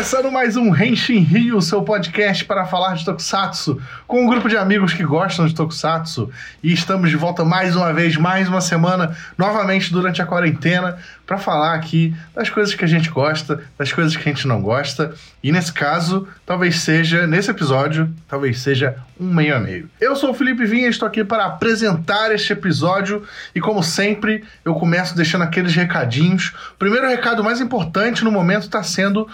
Começando mais um Henshin Rio, seu podcast para falar de Tokusatsu, com um grupo de amigos que gostam de Tokusatsu. E estamos de volta mais uma vez, mais uma semana, novamente durante a quarentena, para falar aqui das coisas que a gente gosta, das coisas que a gente não gosta. E nesse caso, talvez seja, nesse episódio, talvez seja um meio a meio. Eu sou o Felipe Vinha, estou aqui para apresentar este episódio e como sempre, eu começo deixando aqueles recadinhos. O primeiro recado mais importante no momento está sendo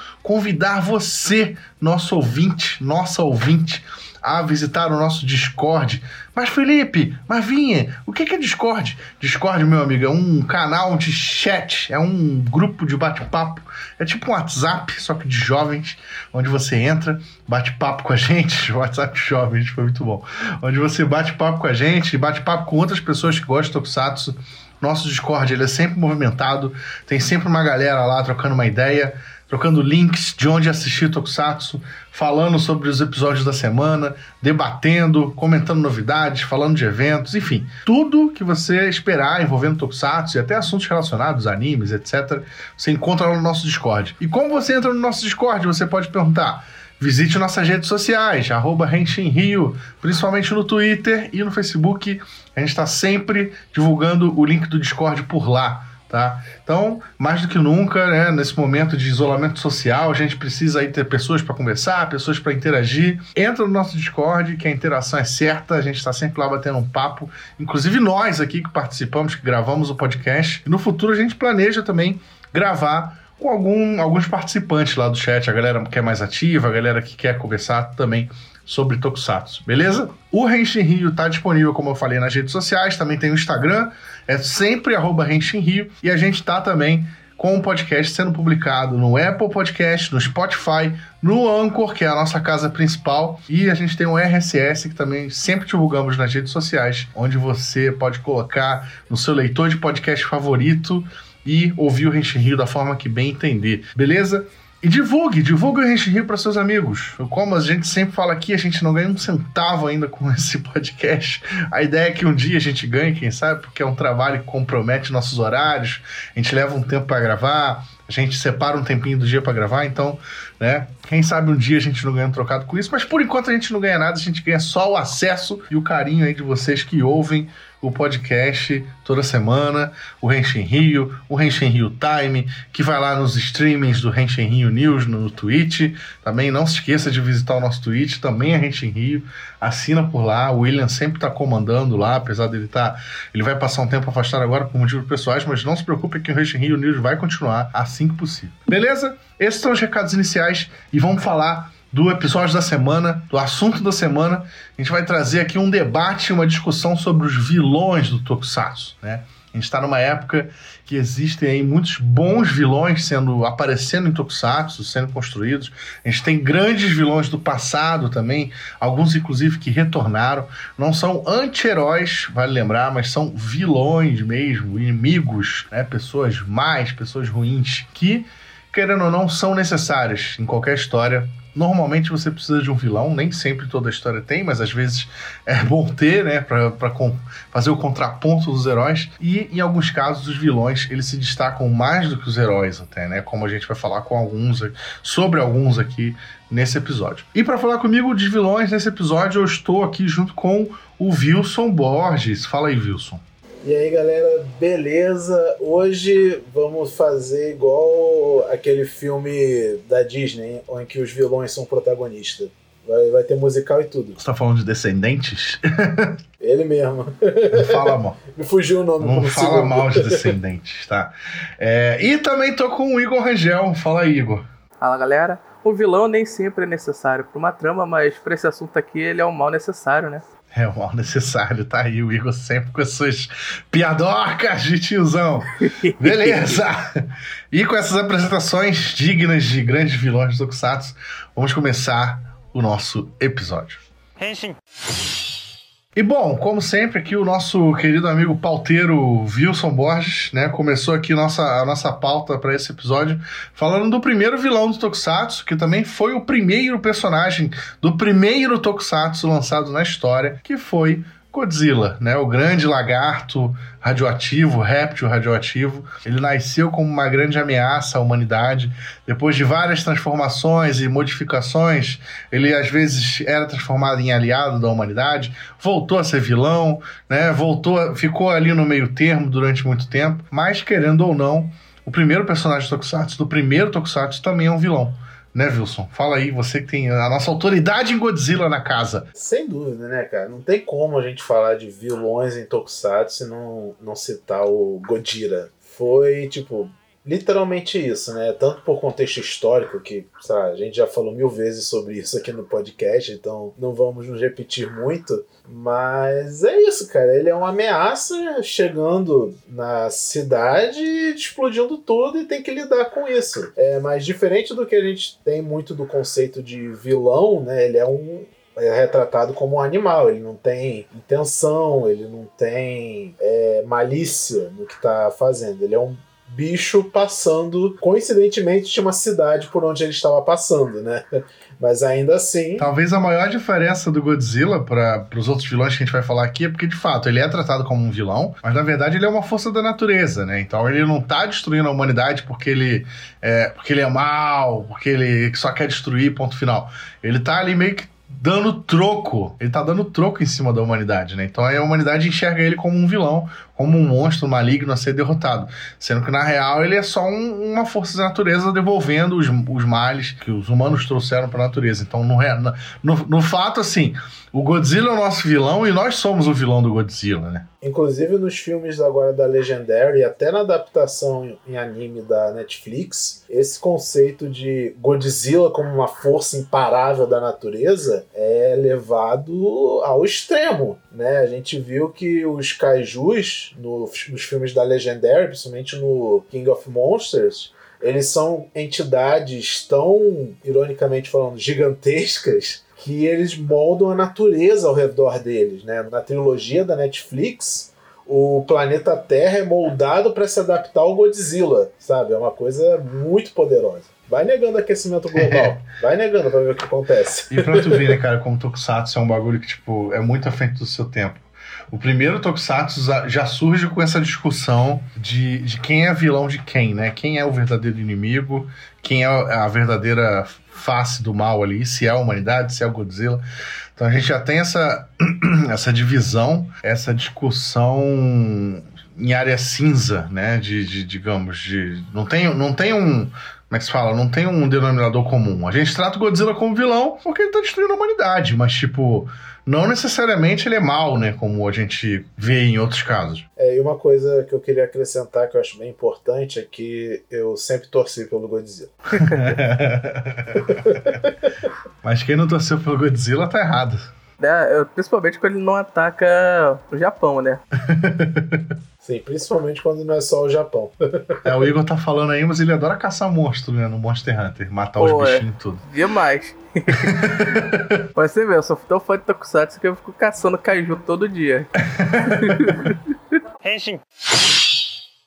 convidar você, nosso ouvinte, nossa ouvinte, a visitar o nosso Discord. Mas Felipe, mas Vinha, o que é Discord? Discord, meu amigo, é um canal de chat, é um grupo de bate-papo, é tipo um WhatsApp, só que de jovens, onde você entra, bate papo com a gente, WhatsApp jovens, foi muito bom, onde você bate papo com a gente, bate papo com outras pessoas que gostam de Tokusatsu. Nosso Discord ele é sempre movimentado, tem sempre uma galera lá trocando uma ideia trocando links de onde assistir Tokusatsu, falando sobre os episódios da semana, debatendo, comentando novidades, falando de eventos, enfim, tudo que você esperar envolvendo Tokusatsu e até assuntos relacionados, animes, etc., você encontra lá no nosso Discord. E como você entra no nosso Discord, você pode perguntar. Visite nossas redes sociais, arroba Rio, principalmente no Twitter e no Facebook. A gente está sempre divulgando o link do Discord por lá. Tá? Então, mais do que nunca, né, nesse momento de isolamento social, a gente precisa aí ter pessoas para conversar, pessoas para interagir. Entra no nosso Discord, que a interação é certa, a gente está sempre lá batendo um papo. Inclusive nós aqui que participamos, que gravamos o podcast. E no futuro a gente planeja também gravar com algum, alguns participantes lá do chat, a galera que é mais ativa, a galera que quer conversar também sobre Tokusatsu, beleza? O Henshin Rio está disponível, como eu falei, nas redes sociais, também tem o Instagram, é sempre arroba Rio, e a gente está também com o podcast sendo publicado no Apple Podcast, no Spotify, no Anchor, que é a nossa casa principal, e a gente tem um RSS que também sempre divulgamos nas redes sociais, onde você pode colocar no seu leitor de podcast favorito e ouvir o Henshin Rio da forma que bem entender, beleza? E divulgue, divulgue o Rente Rio para seus amigos. Como a gente sempre fala aqui, a gente não ganha um centavo ainda com esse podcast. A ideia é que um dia a gente ganhe, quem sabe, porque é um trabalho que compromete nossos horários. A gente leva um tempo para gravar, a gente separa um tempinho do dia para gravar, então, né? Quem sabe um dia a gente não ganha um trocado com isso, mas por enquanto a gente não ganha nada, a gente ganha só o acesso e o carinho aí de vocês que ouvem o podcast toda semana, o Renshin Rio, o Renshin Rio Time, que vai lá nos streamings do Renshin Rio News no Twitch. Também não se esqueça de visitar o nosso Twitch, também é Renshin Rio. Assina por lá, o William sempre está comandando lá, apesar dele estar. Tá, ele vai passar um tempo afastado agora por motivos pessoais, mas não se preocupe que o Renshin Rio News vai continuar assim que possível. Beleza? Esses são os recados iniciais e vamos falar do episódio da semana, do assunto da semana. A gente vai trazer aqui um debate, uma discussão sobre os vilões do Tokusatsu, né? A gente está numa época que existem aí muitos bons vilões sendo aparecendo em Tokusatsu, sendo construídos. A gente tem grandes vilões do passado também, alguns inclusive que retornaram. Não são anti-heróis, vale lembrar, mas são vilões mesmo, inimigos, né? pessoas mais, pessoas ruins, que, querendo ou não, são necessárias em qualquer história Normalmente você precisa de um vilão, nem sempre toda a história tem, mas às vezes é bom ter, né, para fazer o contraponto dos heróis. E em alguns casos os vilões eles se destacam mais do que os heróis até, né? Como a gente vai falar com alguns sobre alguns aqui nesse episódio. E para falar comigo de vilões nesse episódio, eu estou aqui junto com o Wilson Borges. Fala aí, Wilson. E aí galera, beleza? Hoje vamos fazer igual aquele filme da Disney, em que os vilões são protagonistas. Vai, vai ter musical e tudo. Você tá falando de Descendentes? Ele mesmo. Não fala mal. Me fugiu o nome. Não fala segundo. mal de Descendentes, tá? É, e também tô com o Igor Rangel. Fala aí, Igor. Fala galera. O vilão nem sempre é necessário para uma trama, mas para esse assunto aqui ele é um mal necessário, né? É o mal necessário, tá aí o Igor sempre com as suas piadocas de tiozão. Beleza! e com essas apresentações dignas de grandes vilões do Tokusatsu, vamos começar o nosso episódio. Henshin. E bom, como sempre, aqui o nosso querido amigo pauteiro Wilson Borges, né, começou aqui nossa, a nossa pauta para esse episódio falando do primeiro vilão do Tokusatsu, que também foi o primeiro personagem do primeiro Tokusatsu lançado na história, que foi Godzilla, né? O grande lagarto radioativo, réptil radioativo. Ele nasceu como uma grande ameaça à humanidade. Depois de várias transformações e modificações, ele às vezes era transformado em aliado da humanidade, voltou a ser vilão, né? Voltou, ficou ali no meio termo durante muito tempo, mas querendo ou não, o primeiro personagem Tokusatsu do primeiro Tokusatsu também é um vilão né, Wilson? Fala aí, você que tem a nossa autoridade em Godzilla na casa. Sem dúvida, né, cara? Não tem como a gente falar de vilões em Tokusatsu e não, não citar o Godira. Foi, tipo, literalmente isso, né? Tanto por contexto histórico, que sabe, a gente já falou mil vezes sobre isso aqui no podcast, então não vamos nos repetir muito. Mas é isso, cara. Ele é uma ameaça chegando na cidade, explodindo tudo e tem que lidar com isso. É, mas diferente do que a gente tem muito do conceito de vilão, né? Ele é um, é retratado como um animal, ele não tem intenção, ele não tem é, malícia no que está fazendo. Ele é um bicho passando. Coincidentemente, tinha uma cidade por onde ele estava passando, né? Mas ainda assim. Talvez a maior diferença do Godzilla para os outros vilões que a gente vai falar aqui é porque, de fato, ele é tratado como um vilão, mas na verdade ele é uma força da natureza, né? Então ele não tá destruindo a humanidade porque ele é, porque ele é mal, porque ele só quer destruir, ponto final. Ele tá ali meio que dando troco. Ele tá dando troco em cima da humanidade, né? Então a humanidade enxerga ele como um vilão, como um monstro maligno a ser derrotado. Sendo que na real ele é só um, uma força da natureza devolvendo os, os males que os humanos trouxeram para a natureza. Então, no, no, no fato, assim, o Godzilla é o nosso vilão e nós somos o vilão do Godzilla, né? Inclusive nos filmes agora da Legendary até na adaptação em anime da Netflix, esse conceito de Godzilla como uma força imparável da natureza é levado ao extremo, né? A gente viu que os kaijus no, nos filmes da Legendary, principalmente no King of Monsters, eles são entidades tão, ironicamente falando, gigantescas que eles moldam a natureza ao redor deles, né? Na trilogia da Netflix, o planeta Terra é moldado para se adaptar ao Godzilla, sabe? É uma coisa muito poderosa. Vai negando aquecimento global. Vai negando pra ver o que acontece. E pra tu ver, né, cara, como Tokusatsu é um bagulho que, tipo, é muito à frente do seu tempo. O primeiro Tokusatsu já surge com essa discussão de, de quem é vilão de quem, né? Quem é o verdadeiro inimigo, quem é a verdadeira face do mal ali, se é a humanidade, se é o Godzilla. Então a gente já tem essa, essa divisão, essa discussão em área cinza, né? De, de, digamos, de. Não tem, não tem um. Como é que se fala? Não tem um denominador comum. A gente trata o Godzilla como vilão porque ele tá destruindo a humanidade, mas, tipo, não necessariamente ele é mal, né? Como a gente vê em outros casos. É, e uma coisa que eu queria acrescentar que eu acho bem importante é que eu sempre torci pelo Godzilla. Mas quem não torceu pelo Godzilla tá errado. É, principalmente quando ele não ataca o Japão, né? Sim, principalmente quando não é só o Japão. é, o Igor tá falando aí, mas ele adora caçar monstro, né? No Monster Hunter, matar Pô, os bichinhos e é. tudo. Demais. mas você vê, eu sou tão fã de Tokusatsu que eu fico caçando kaiju todo dia. Henshin.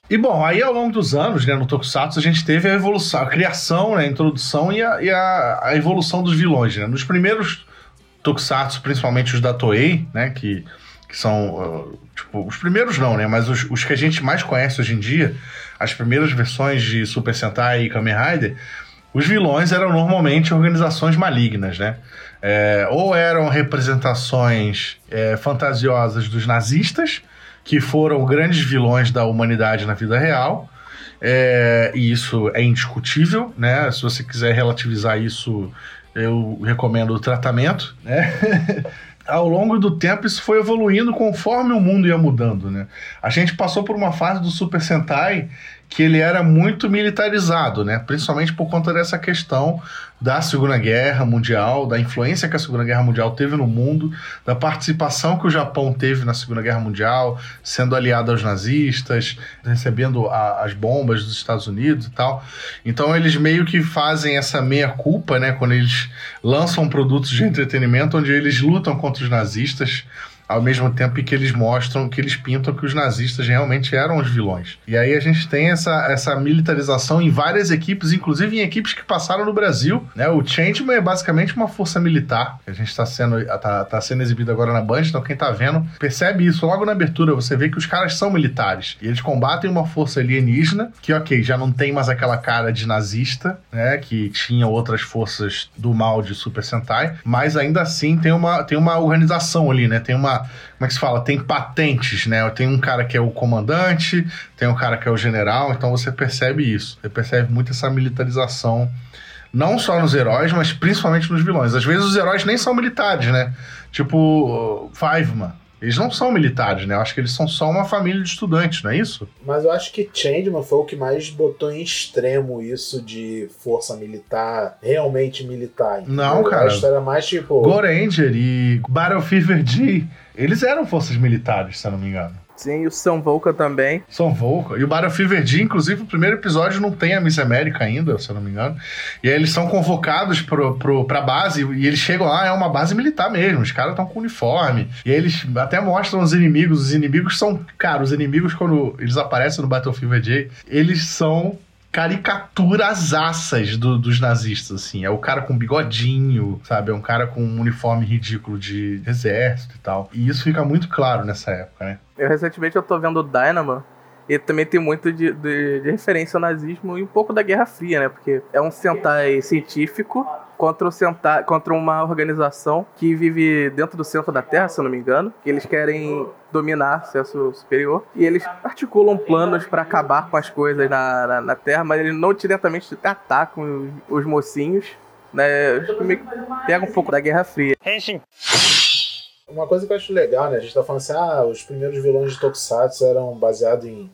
E bom, aí ao longo dos anos, né, no Tokusatsu, a gente teve a evolução, a criação, né, a introdução e a, e a, a evolução dos vilões. Né? Nos primeiros Tokusatsu, principalmente os da Toei, né, que, que são, tipo, os primeiros não, né, mas os, os que a gente mais conhece hoje em dia, as primeiras versões de Super Sentai e Kamen Rider, os vilões eram normalmente organizações malignas, né? É, ou eram representações é, fantasiosas dos nazistas, que foram grandes vilões da humanidade na vida real, é, e isso é indiscutível, né? Se você quiser relativizar isso, eu recomendo o tratamento, né? Ao longo do tempo, isso foi evoluindo conforme o mundo ia mudando, né? A gente passou por uma fase do Super Sentai que ele era muito militarizado, né? Principalmente por conta dessa questão da Segunda Guerra Mundial, da influência que a Segunda Guerra Mundial teve no mundo, da participação que o Japão teve na Segunda Guerra Mundial, sendo aliado aos nazistas, recebendo a, as bombas dos Estados Unidos e tal. Então eles meio que fazem essa meia culpa, né? Quando eles lançam produtos de entretenimento onde eles lutam contra os nazistas ao mesmo tempo que eles mostram, que eles pintam que os nazistas realmente eram os vilões. E aí a gente tem essa, essa militarização em várias equipes, inclusive em equipes que passaram no Brasil. Né? O Changeman é basicamente uma força militar, que a gente está sendo, tá, tá sendo exibido agora na Band, então quem tá vendo percebe isso. Logo na abertura você vê que os caras são militares. E eles combatem uma força alienígena, que ok, já não tem mais aquela cara de nazista, né? Que tinha outras forças do mal de Super Sentai, mas ainda assim tem uma, tem uma organização ali, né? Tem uma como é que se fala? Tem patentes, né? Tem um cara que é o comandante, tem um cara que é o general, então você percebe isso. Você percebe muito essa militarização, não só nos heróis, mas principalmente nos vilões. Às vezes os heróis nem são militares, né? Tipo, Fiveman. Eles não são militares, né? Eu acho que eles são só uma família de estudantes, não é isso? Mas eu acho que Changeman foi o que mais botou em extremo isso de força militar, realmente militar. Não, cara. Que era mais tipo. Go Ranger e Battle Fever eles eram forças militares, se eu não me engano. Sim, e o São Volca também. São Volca. E o Battlefield Verde, inclusive, o primeiro episódio não tem a Miss América ainda, se eu não me engano. E aí eles são convocados pro, pro, pra base e eles chegam lá, é uma base militar mesmo. Os caras estão com uniforme. E aí eles até mostram os inimigos. Os inimigos são. Cara, os inimigos, quando eles aparecem no Battlefield Verde, eles são caricaturas assas do, dos nazistas, assim. É o cara com bigodinho, sabe? É um cara com um uniforme ridículo de exército e tal. E isso fica muito claro nessa época, né? Eu recentemente eu tô vendo o Dynamo e também tem muito de, de, de, referência ao nazismo e um pouco da Guerra Fria, né? Porque é um Sentai científico contra, o Sentai, contra uma organização que vive dentro do centro da Terra, se eu não me engano. Que eles querem dominar acesso superior. E eles articulam planos para acabar com as coisas na, na, na, Terra, mas eles não diretamente atacam os, os mocinhos. Né? Pega um pouco da Guerra Fria. Uma coisa que eu acho legal, né? A gente tá falando assim, ah, os primeiros vilões de Tokusatsu eram baseados em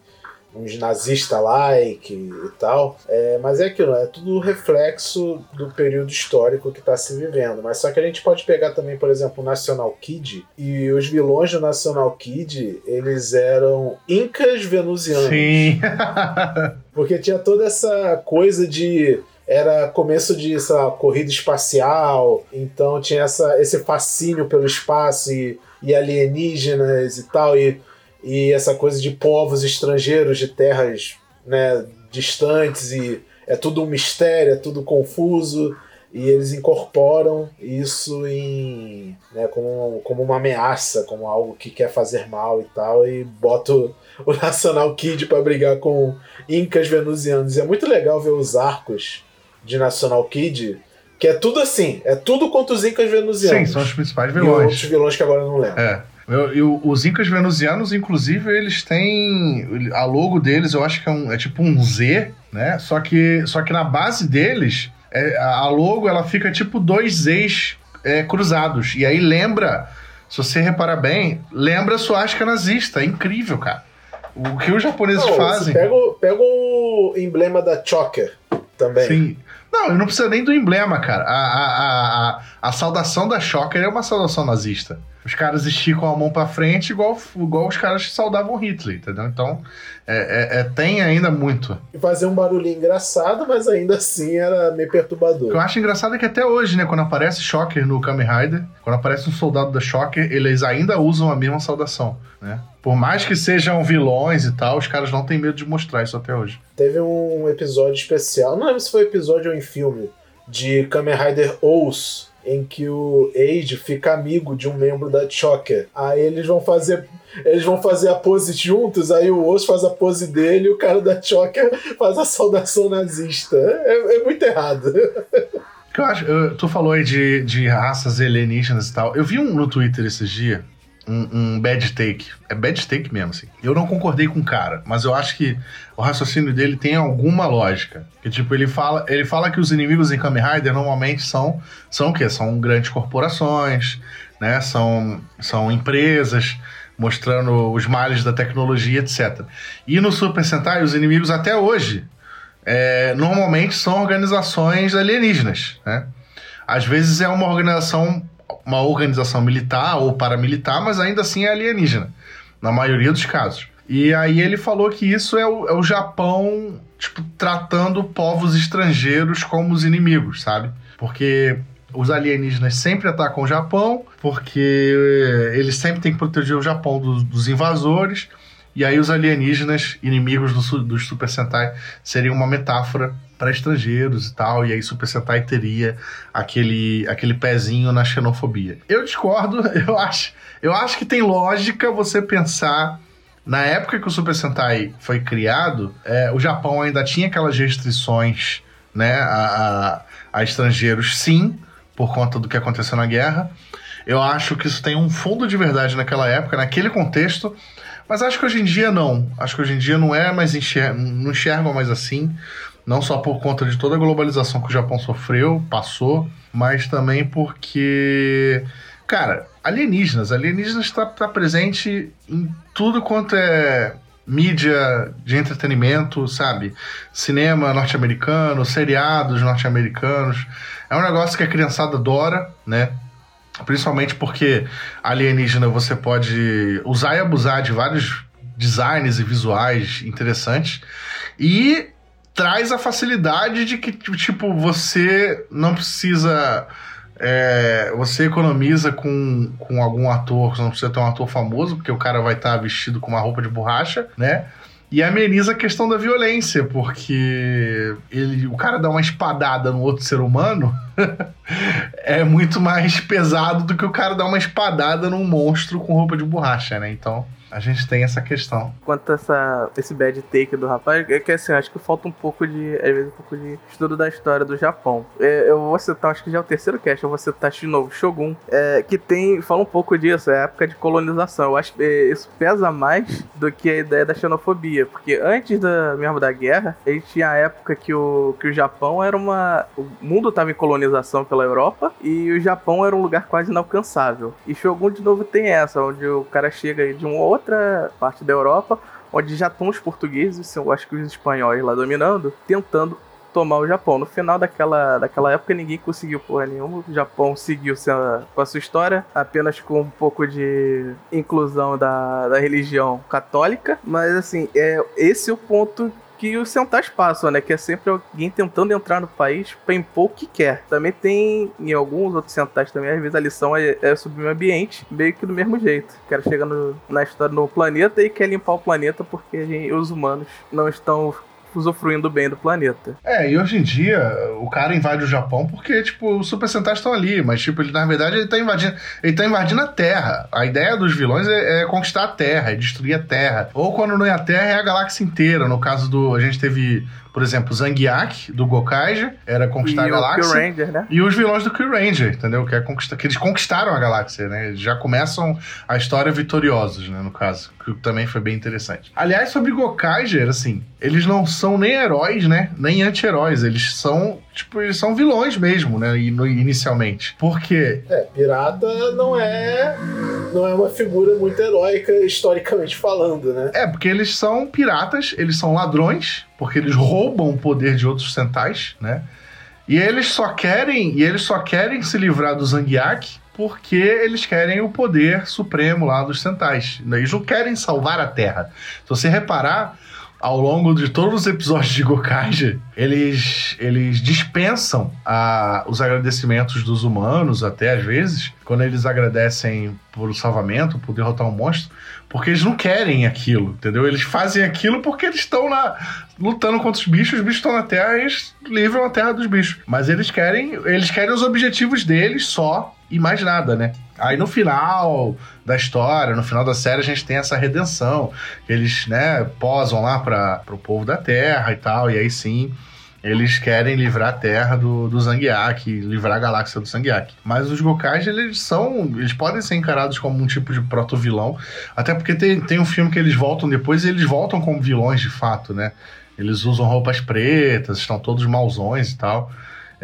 uns nazista-like e tal. É, mas é aquilo, é tudo reflexo do período histórico que está se vivendo. Mas só que a gente pode pegar também, por exemplo, o National Kid. E os vilões do National Kid, eles eram incas venusianos. Sim. Porque tinha toda essa coisa de era começo de sei lá, corrida espacial, então tinha essa, esse fascínio pelo espaço e, e alienígenas e tal, e e essa coisa de povos estrangeiros de terras né, distantes e é tudo um mistério, é tudo confuso e eles incorporam isso em né, como, como uma ameaça, como algo que quer fazer mal e tal e botam o National Kid para brigar com incas venusianos. E é muito legal ver os arcos de National Kid que é tudo assim, é tudo contra os incas venusianos. Sim, são os principais vilões. E outros vilões que agora eu não lembro. É. Eu, os incas venusianos, inclusive, eles têm. A logo deles, eu acho que é, um, é tipo um Z, né? Só que, só que na base deles, é, a logo ela fica tipo dois Zs é, cruzados. E aí lembra, se você reparar bem, lembra a suástica nazista. É incrível, cara. O que os japoneses não, fazem. Pega o, pega o emblema da Choker também. Sim. Não, não precisa nem do emblema, cara. A, a, a, a, a saudação da Shocker é uma saudação nazista. Os caras esticam a mão para frente igual, igual os caras que saudavam Hitler, entendeu? Então, é, é, é, tem ainda muito. E fazer um barulhinho engraçado, mas ainda assim era meio perturbador. O que eu acho engraçado é que até hoje, né, quando aparece Shocker no Kamen Rider, quando aparece um soldado da Shocker, eles ainda usam a mesma saudação, né? Por mais que sejam vilões e tal, os caras não têm medo de mostrar isso até hoje. Teve um episódio especial, não lembro se foi episódio ou em filme, de Kamen Rider Ous, em que o Age fica amigo de um membro da Choker. Aí eles vão fazer eles vão fazer a pose juntos, aí o Osso faz a pose dele e o cara da Choker faz a saudação nazista. É, é muito errado. Eu acho, eu, tu falou aí de, de raças alienígenas e tal. Eu vi um no Twitter esses dias um, um, bad take. É bad take mesmo, assim. Eu não concordei com o cara, mas eu acho que o raciocínio dele tem alguma lógica. Que, tipo, ele fala, ele fala que os inimigos em Kamen Rider normalmente são, são o quê? São grandes corporações, né? São, são empresas mostrando os males da tecnologia, etc. E no Super Sentai, os inimigos até hoje é, normalmente são organizações alienígenas, né? Às vezes é uma organização uma organização militar ou paramilitar, mas ainda assim é alienígena, na maioria dos casos. E aí ele falou que isso é o, é o Japão, tipo, tratando povos estrangeiros como os inimigos, sabe? Porque os alienígenas sempre atacam o Japão, porque eles sempre têm que proteger o Japão dos, dos invasores. E aí os alienígenas, inimigos do, dos Super Sentai, seriam uma metáfora para estrangeiros e tal, e aí Super Sentai teria aquele, aquele pezinho na xenofobia. Eu discordo, eu acho, eu acho que tem lógica você pensar na época que o Super Sentai foi criado, é, o Japão ainda tinha aquelas restrições né, a, a, a estrangeiros, sim, por conta do que aconteceu na guerra. Eu acho que isso tem um fundo de verdade naquela época, naquele contexto, mas acho que hoje em dia não. Acho que hoje em dia não é mais enxer não enxergam mais assim, não só por conta de toda a globalização que o Japão sofreu, passou, mas também porque, cara, alienígenas, alienígenas está tá presente em tudo quanto é mídia de entretenimento, sabe? Cinema norte-americano, seriados norte-americanos. É um negócio que a criançada adora, né? Principalmente porque alienígena você pode usar e abusar de vários designs e visuais interessantes. E traz a facilidade de que, tipo, você não precisa. É, você economiza com, com algum ator, você não precisa ter um ator famoso, porque o cara vai estar tá vestido com uma roupa de borracha, né? E ameniza a questão da violência, porque ele, o cara dá uma espadada no outro ser humano é muito mais pesado do que o cara dar uma espadada num monstro com roupa de borracha, né? Então, a gente tem essa questão. Quanto a essa, esse bad take do rapaz, é que assim, acho que falta um pouco de, às vezes, um pouco de estudo da história do Japão. É, eu vou citar, acho que já é o terceiro cast, eu vou citar de novo Shogun, é, que tem, fala um pouco disso, é a época de colonização. Eu acho que é, isso pesa mais do que a ideia da xenofobia, porque antes da, mesmo da guerra, a gente tinha a época que o, que o Japão era uma. O mundo estava em colonização pela Europa e o Japão era um lugar quase inalcançável. E Shogun, de novo, tem essa, onde o cara chega de um outro outra parte da Europa, onde já estão os portugueses, eu acho que os espanhóis lá dominando, tentando tomar o Japão. No final daquela, daquela época, ninguém conseguiu porra nenhuma. O Japão seguiu com a sua história, apenas com um pouco de inclusão da, da religião católica. Mas, assim, é, esse é o ponto que os centais passam, né? Que é sempre alguém tentando entrar no país pra impor o que quer. Também tem em alguns outros centais também, às vezes a lição é, é sobre o ambiente, meio que do mesmo jeito. O cara chega no, na história no planeta e quer limpar o planeta porque gente, os humanos não estão usufruindo bem do planeta. É, e hoje em dia o cara invade o Japão porque, tipo, os Super Sentais estão ali, mas, tipo, ele, na verdade, ele tá invadindo, ele tá invadindo a Terra. A ideia dos vilões é, é conquistar a Terra, é destruir a Terra. Ou quando não é a Terra, é a galáxia inteira. No caso do. A gente teve por exemplo, Zangiak, do Gokaiger, era conquistar e a galáxia. O Ranger, né? E os vilões do Kill Ranger, entendeu? Que, é que eles conquistaram a galáxia, né? Eles já começam a história vitoriosos, né? No caso, que também foi bem interessante. Aliás, sobre Gokaiger, assim, eles não são nem heróis, né? Nem anti-heróis. Eles são, tipo, eles são vilões mesmo, né? Inicialmente. Por quê? É, pirata não é não é uma figura muito heróica historicamente falando, né? É, porque eles são piratas, eles são ladrões, porque eles roubam o poder de outros centais, né? E eles só querem, e eles só querem se livrar do Zangiak porque eles querem o poder supremo lá dos centais. Eles não querem salvar a Terra. Se você reparar, ao longo de todos os episódios de Gokaiger, eles, eles dispensam a, os agradecimentos dos humanos, até às vezes, quando eles agradecem por salvamento, por derrotar um monstro, porque eles não querem aquilo, entendeu? Eles fazem aquilo porque eles estão lá lutando contra os bichos, os bichos estão na Terra e eles livram a Terra dos bichos. Mas eles querem, eles querem os objetivos deles só e mais nada, né? Aí no final da história, no final da série, a gente tem essa redenção. Eles, né, posam lá para o povo da Terra e tal, e aí sim eles querem livrar a Terra do, do Zangiak, livrar a galáxia do Zangiak. Mas os Gokais, eles são. Eles podem ser encarados como um tipo de proto-vilão. Até porque tem, tem um filme que eles voltam depois e eles voltam como vilões de fato, né? Eles usam roupas pretas, estão todos mauzões e tal.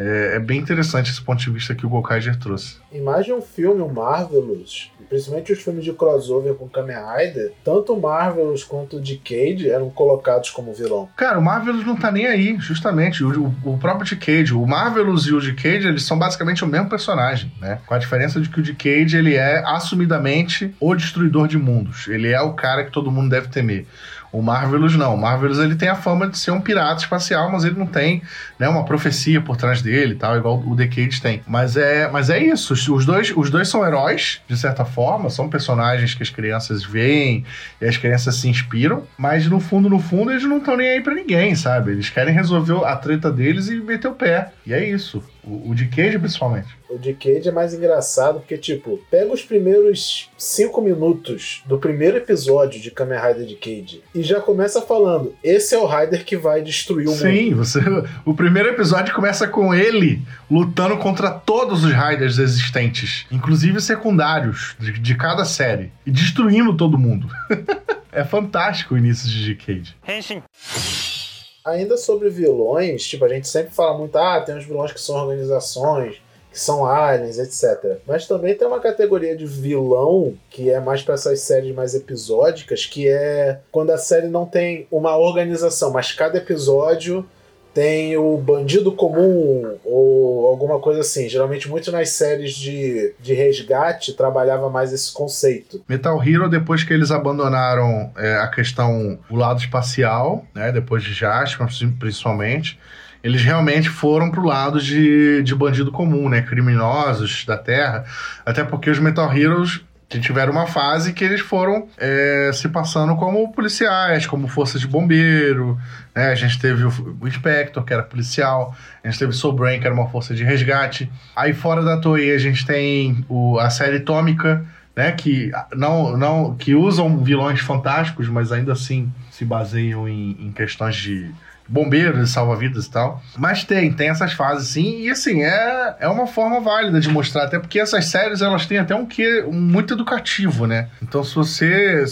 É, é, bem interessante esse ponto de vista que o Gokaiger trouxe. De um filme, o Marvelous, principalmente os filmes de crossover com Kamen Rider, tanto o Marvelous quanto o Decade eram colocados como vilão. Cara, o Marvelous não tá nem aí, justamente. O, o, o próprio Decade, o Marvelous e o Decade, eles são basicamente o mesmo personagem, né? Com a diferença de que o Decade, ele é assumidamente o destruidor de mundos. Ele é o cara que todo mundo deve temer. O Marvelous não. O Marvelous ele tem a fama de ser um pirata espacial, mas ele não tem né, uma profecia por trás dele tal, igual o Decade tem. Mas é, mas é isso. Os dois, os dois são heróis, de certa forma, são personagens que as crianças veem e as crianças se inspiram, mas no fundo, no fundo, eles não estão nem aí pra ninguém, sabe? Eles querem resolver a treta deles e meter o pé. E é isso. O, o Decade, principalmente. O Decade é mais engraçado porque, tipo, pega os primeiros cinco minutos do primeiro episódio de Kamen Rider Decade e já começa falando: esse é o Rider que vai destruir o Sim, mundo. Sim, você. O primeiro episódio começa com ele lutando contra todos os Riders existentes, inclusive secundários de, de cada série, e destruindo todo mundo. é fantástico o início de Decade. Henshin. Ainda sobre vilões, tipo, a gente sempre fala muito, ah, tem uns vilões que são organizações, que são aliens, etc. Mas também tem uma categoria de vilão que é mais para essas séries mais episódicas, que é quando a série não tem uma organização, mas cada episódio tem o bandido comum ou alguma coisa assim. Geralmente, muito nas séries de, de resgate trabalhava mais esse conceito. Metal Hero, depois que eles abandonaram é, a questão, o lado espacial, né, depois de Jasper, principalmente, eles realmente foram pro lado de, de bandido comum, né, criminosos da Terra, até porque os Metal Heroes tiveram uma fase que eles foram é, se passando como policiais, como força de bombeiro, né? A gente teve o, Inspector, que era policial, a gente teve o Brain, que era uma força de resgate. Aí fora da Toei a gente tem o, a série Tômica, né? Que não, não que usam vilões fantásticos, mas ainda assim se baseiam em, em questões de bombeiros, salva-vidas e tal. Mas tem, tem essas fases sim, e assim, é, é uma forma válida de mostrar, até porque essas séries elas têm até um que muito educativo, né? Então se você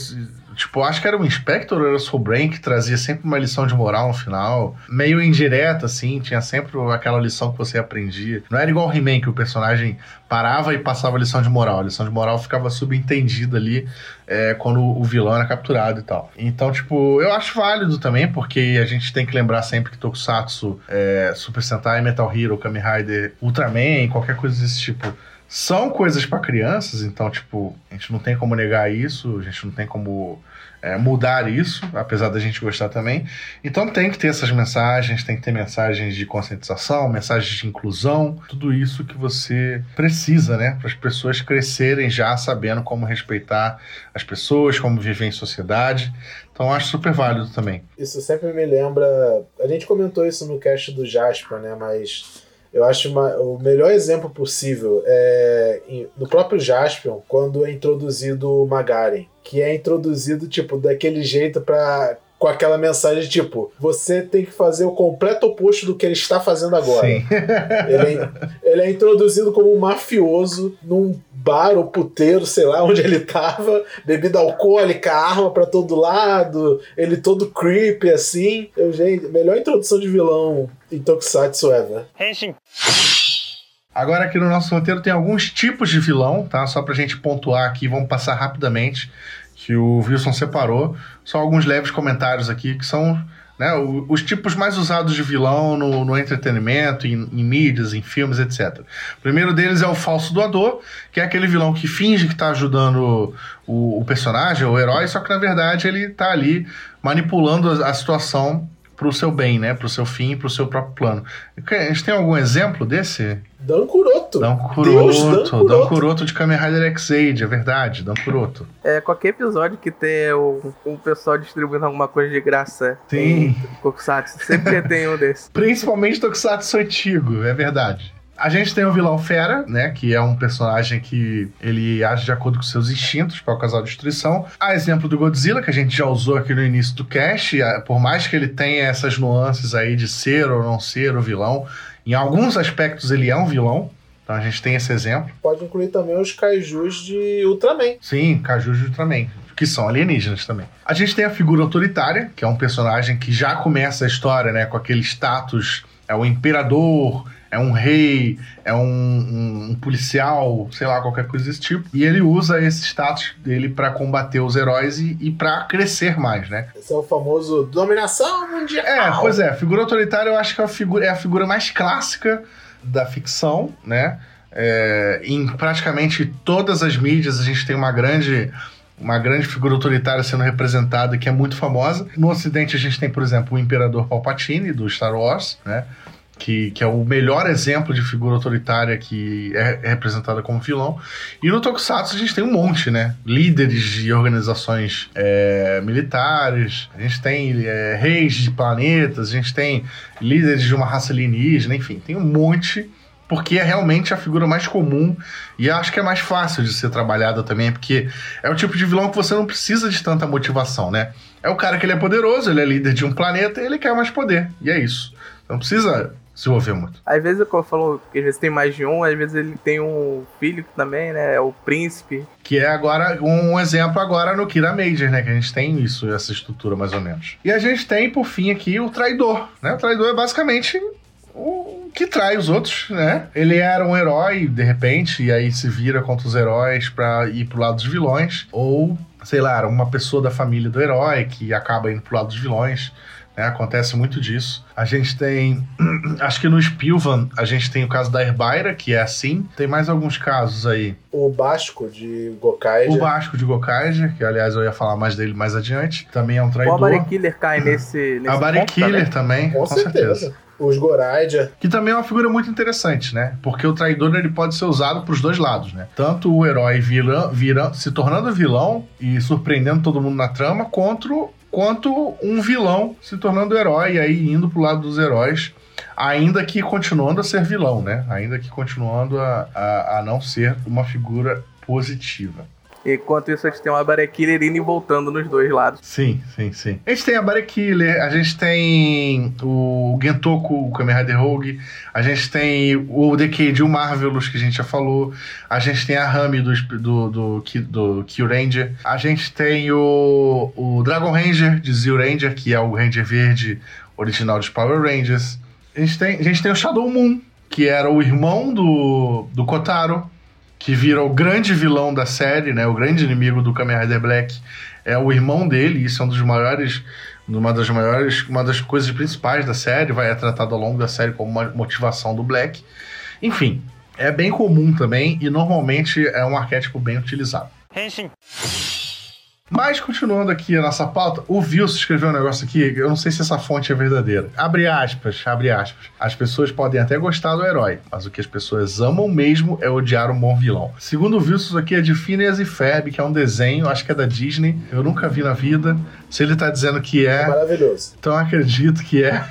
Tipo, acho que era o Inspector era o Soul Brain que trazia sempre uma lição de moral no final. Meio indireta, assim, tinha sempre aquela lição que você aprendia. Não era igual o He-Man, que o personagem parava e passava a lição de moral. A lição de moral ficava subentendida ali é, quando o vilão era capturado e tal. Então, tipo, eu acho válido também, porque a gente tem que lembrar sempre que Tokusatsu, é, Super Sentai, Metal Hero, Kamen Rider, Ultraman, qualquer coisa desse tipo são coisas para crianças, então, tipo, a gente não tem como negar isso, a gente não tem como é, mudar isso, apesar da gente gostar também. Então tem que ter essas mensagens, tem que ter mensagens de conscientização, mensagens de inclusão, tudo isso que você precisa, né? Para as pessoas crescerem já sabendo como respeitar as pessoas, como viver em sociedade. Então acho super válido também. Isso sempre me lembra. A gente comentou isso no cast do Jasper, né? Mas eu acho uma, o melhor exemplo possível é no próprio Jaspion, quando é introduzido o Magaren, que é introduzido tipo daquele jeito para com aquela mensagem tipo, você tem que fazer o completo oposto do que ele está fazendo agora. Sim. ele, é, ele é introduzido como um mafioso num bar ou puteiro, sei lá onde ele tava, bebida alcoólica, arma para todo lado, ele todo creepy assim. Eu, gente, melhor introdução de vilão em Tokusatsu ever. Henshin. Agora aqui no nosso roteiro tem alguns tipos de vilão, tá? Só pra gente pontuar aqui, vamos passar rapidamente que o Wilson separou. Só alguns leves comentários aqui que são né, os tipos mais usados de vilão no, no entretenimento, em, em, mídias, em filmes, etc. O primeiro deles é o falso doador, que é aquele vilão que finge que está ajudando o, o, personagem, o herói, só que na verdade ele está ali manipulando a, a situação para o seu bem, né? Para o seu fim, para o seu próprio plano. A gente tem algum exemplo desse? Dan Kuroto. Dan Kuroto. Dan Kuroto de Kamen Rider X-Aid, é verdade, Dan Kuroto. É, qualquer episódio que tenha o, o pessoal distribuindo alguma coisa de graça Sim. Tokusatsu, sempre tem um desses. Principalmente Tokusatsu antigo, é verdade. A gente tem o vilão Fera, né? Que é um personagem que ele age de acordo com seus instintos para causar destruição. A exemplo do Godzilla, que a gente já usou aqui no início do cast, por mais que ele tenha essas nuances aí de ser ou não ser o vilão, em alguns aspectos ele é um vilão. Então a gente tem esse exemplo. Pode incluir também os kaijus de Ultraman. Sim, kaijus de Ultraman que são alienígenas também. A gente tem a figura autoritária, que é um personagem que já começa a história, né, com aquele status, é o imperador, é um rei, é um, um, um, policial, sei lá, qualquer coisa desse tipo. E ele usa esse status dele para combater os heróis e, e para crescer mais, né? Esse é o famoso dominação mundial. É, pois é. A figura autoritária eu acho que é a figura, é a figura mais clássica da ficção, né? É, em praticamente todas as mídias a gente tem uma grande uma grande figura autoritária sendo representada que é muito famosa. No Ocidente a gente tem, por exemplo, o Imperador Palpatine do Star Wars, né? Que, que, é o melhor exemplo de figura autoritária que é, representada como vilão. E no Tokusatsu a gente tem um monte, né? Líderes de organizações é, militares, a gente tem é, reis de planetas, a gente tem líderes de uma raça alienígena, enfim, tem um monte porque é realmente a figura mais comum e acho que é mais fácil de ser trabalhada também, porque é o tipo de vilão que você não precisa de tanta motivação, né? É o cara que ele é poderoso, ele é líder de um planeta e ele quer mais poder, e é isso. Não precisa se envolver muito. Às vezes, eu falo que às vezes tem mais de um, às vezes ele tem um filho também, né? É o príncipe. Que é agora um exemplo agora no Kira Major, né? Que a gente tem isso, essa estrutura mais ou menos. E a gente tem, por fim, aqui o traidor, né? O traidor é basicamente o que trai os outros, né? Ele era um herói, de repente, e aí se vira contra os heróis pra ir pro lado dos vilões. Ou, sei lá, uma pessoa da família do herói que acaba indo pro lado dos vilões. Né? Acontece muito disso. A gente tem. Acho que no Spilvan a gente tem o caso da Herbaira, que é assim. Tem mais alguns casos aí. O Basco de Gokaiger. O Basco de Gokaiger, que aliás eu ia falar mais dele mais adiante. Também é um traidor. O Abare Killer cai nesse. nesse a Abare Killer também, com, com certeza. certeza os Goraidja. Que também é uma figura muito interessante, né? Porque o traidor ele pode ser usado para os dois lados, né? Tanto o herói vira, se tornando vilão e surpreendendo todo mundo na trama, quanto, quanto um vilão se tornando herói e aí indo pro lado dos heróis. Ainda que continuando a ser vilão, né? Ainda que continuando a, a, a não ser uma figura positiva. Enquanto isso, a gente tem uma Bare Killer indo e voltando nos dois lados. Sim, sim, sim. A gente tem a Bare Killer, a gente tem o Gentoku, o Kamen Rider Rogue, a gente tem o Decade, o Marvelous, que a gente já falou, a gente tem a Rami do, do, do, do Kill Ranger, a gente tem o, o Dragon Ranger de Zio Ranger, que é o Ranger Verde original dos Power Rangers. A gente tem, a gente tem o Shadow Moon, que era o irmão do, do Kotaro que vira o grande vilão da série, né? O grande inimigo do Kamen Rider Black é o irmão dele, isso é um dos maiores, uma das maiores, uma das coisas principais da série, vai é tratado ao longo da série como uma motivação do Black. Enfim, é bem comum também e normalmente é um arquétipo bem utilizado. Henshin. Mas continuando aqui a nossa pauta, o Wilson escreveu um negócio aqui, eu não sei se essa fonte é verdadeira. Abre aspas, abre aspas. As pessoas podem até gostar do herói, mas o que as pessoas amam mesmo é odiar um bom vilão. Segundo o isso aqui é de Phineas e Ferb, que é um desenho, acho que é da Disney. Eu nunca vi na vida. Se ele tá dizendo que é. é maravilhoso. Então acredito que é.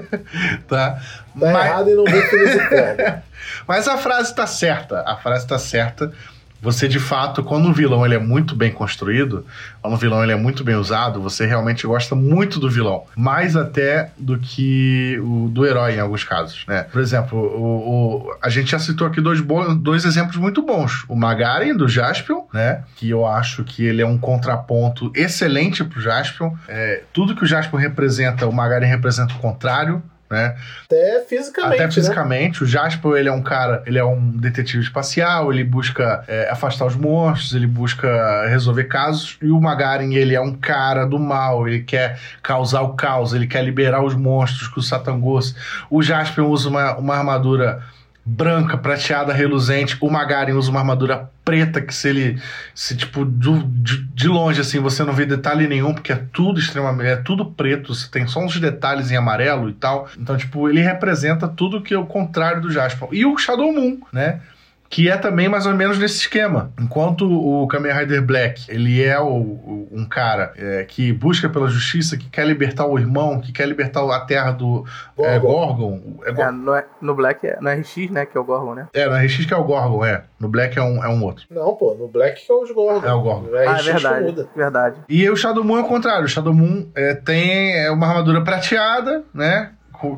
tá. Tá mas... errado e não vê Phineas e Ferb. mas a frase tá certa. A frase tá certa você de fato, quando um vilão ele é muito bem construído, quando um vilão ele é muito bem usado, você realmente gosta muito do vilão, mais até do que o do herói em alguns casos, né? Por exemplo, o, o a gente já citou aqui dois, dois exemplos muito bons, o Magaren do Jaspion, né? Que eu acho que ele é um contraponto excelente pro Jaspion. É, tudo que o Jaspion representa, o Magaren representa o contrário né? Até fisicamente. Até né? fisicamente. Né? O Jasper, ele é um cara, ele é um detetive espacial, ele busca é, afastar os monstros, ele busca resolver casos. E o Magarin, ele é um cara do mal, ele quer causar o caos, ele quer liberar os monstros com o Satangos. O Jasper usa uma, uma armadura branca, prateada, reluzente. O Magarin usa uma armadura preta que se ele se tipo de, de, longe assim você não vê detalhe nenhum porque é tudo extremamente é tudo preto, você tem só uns detalhes em amarelo e tal. Então tipo, ele representa tudo que é o contrário do Jasper. E o Shadow Moon, né? Que é também mais ou menos nesse esquema. Enquanto o Kamen Rider Black, ele é o, o, um cara é, que busca pela justiça, que quer libertar o irmão, que quer libertar a terra do é, Gorgon. É, Gorgon. É, no, é, no, Black, é, no RX, né, que é o Gorgon, né? É, no RX que é o Gorgon, é. No Black é um, é um outro. Não, pô, no Black que é os Gorgon. É o Gorgon. ah, é verdade, verdade. E o Shadow Moon é o contrário. O Shadow Moon é, tem uma armadura prateada, né?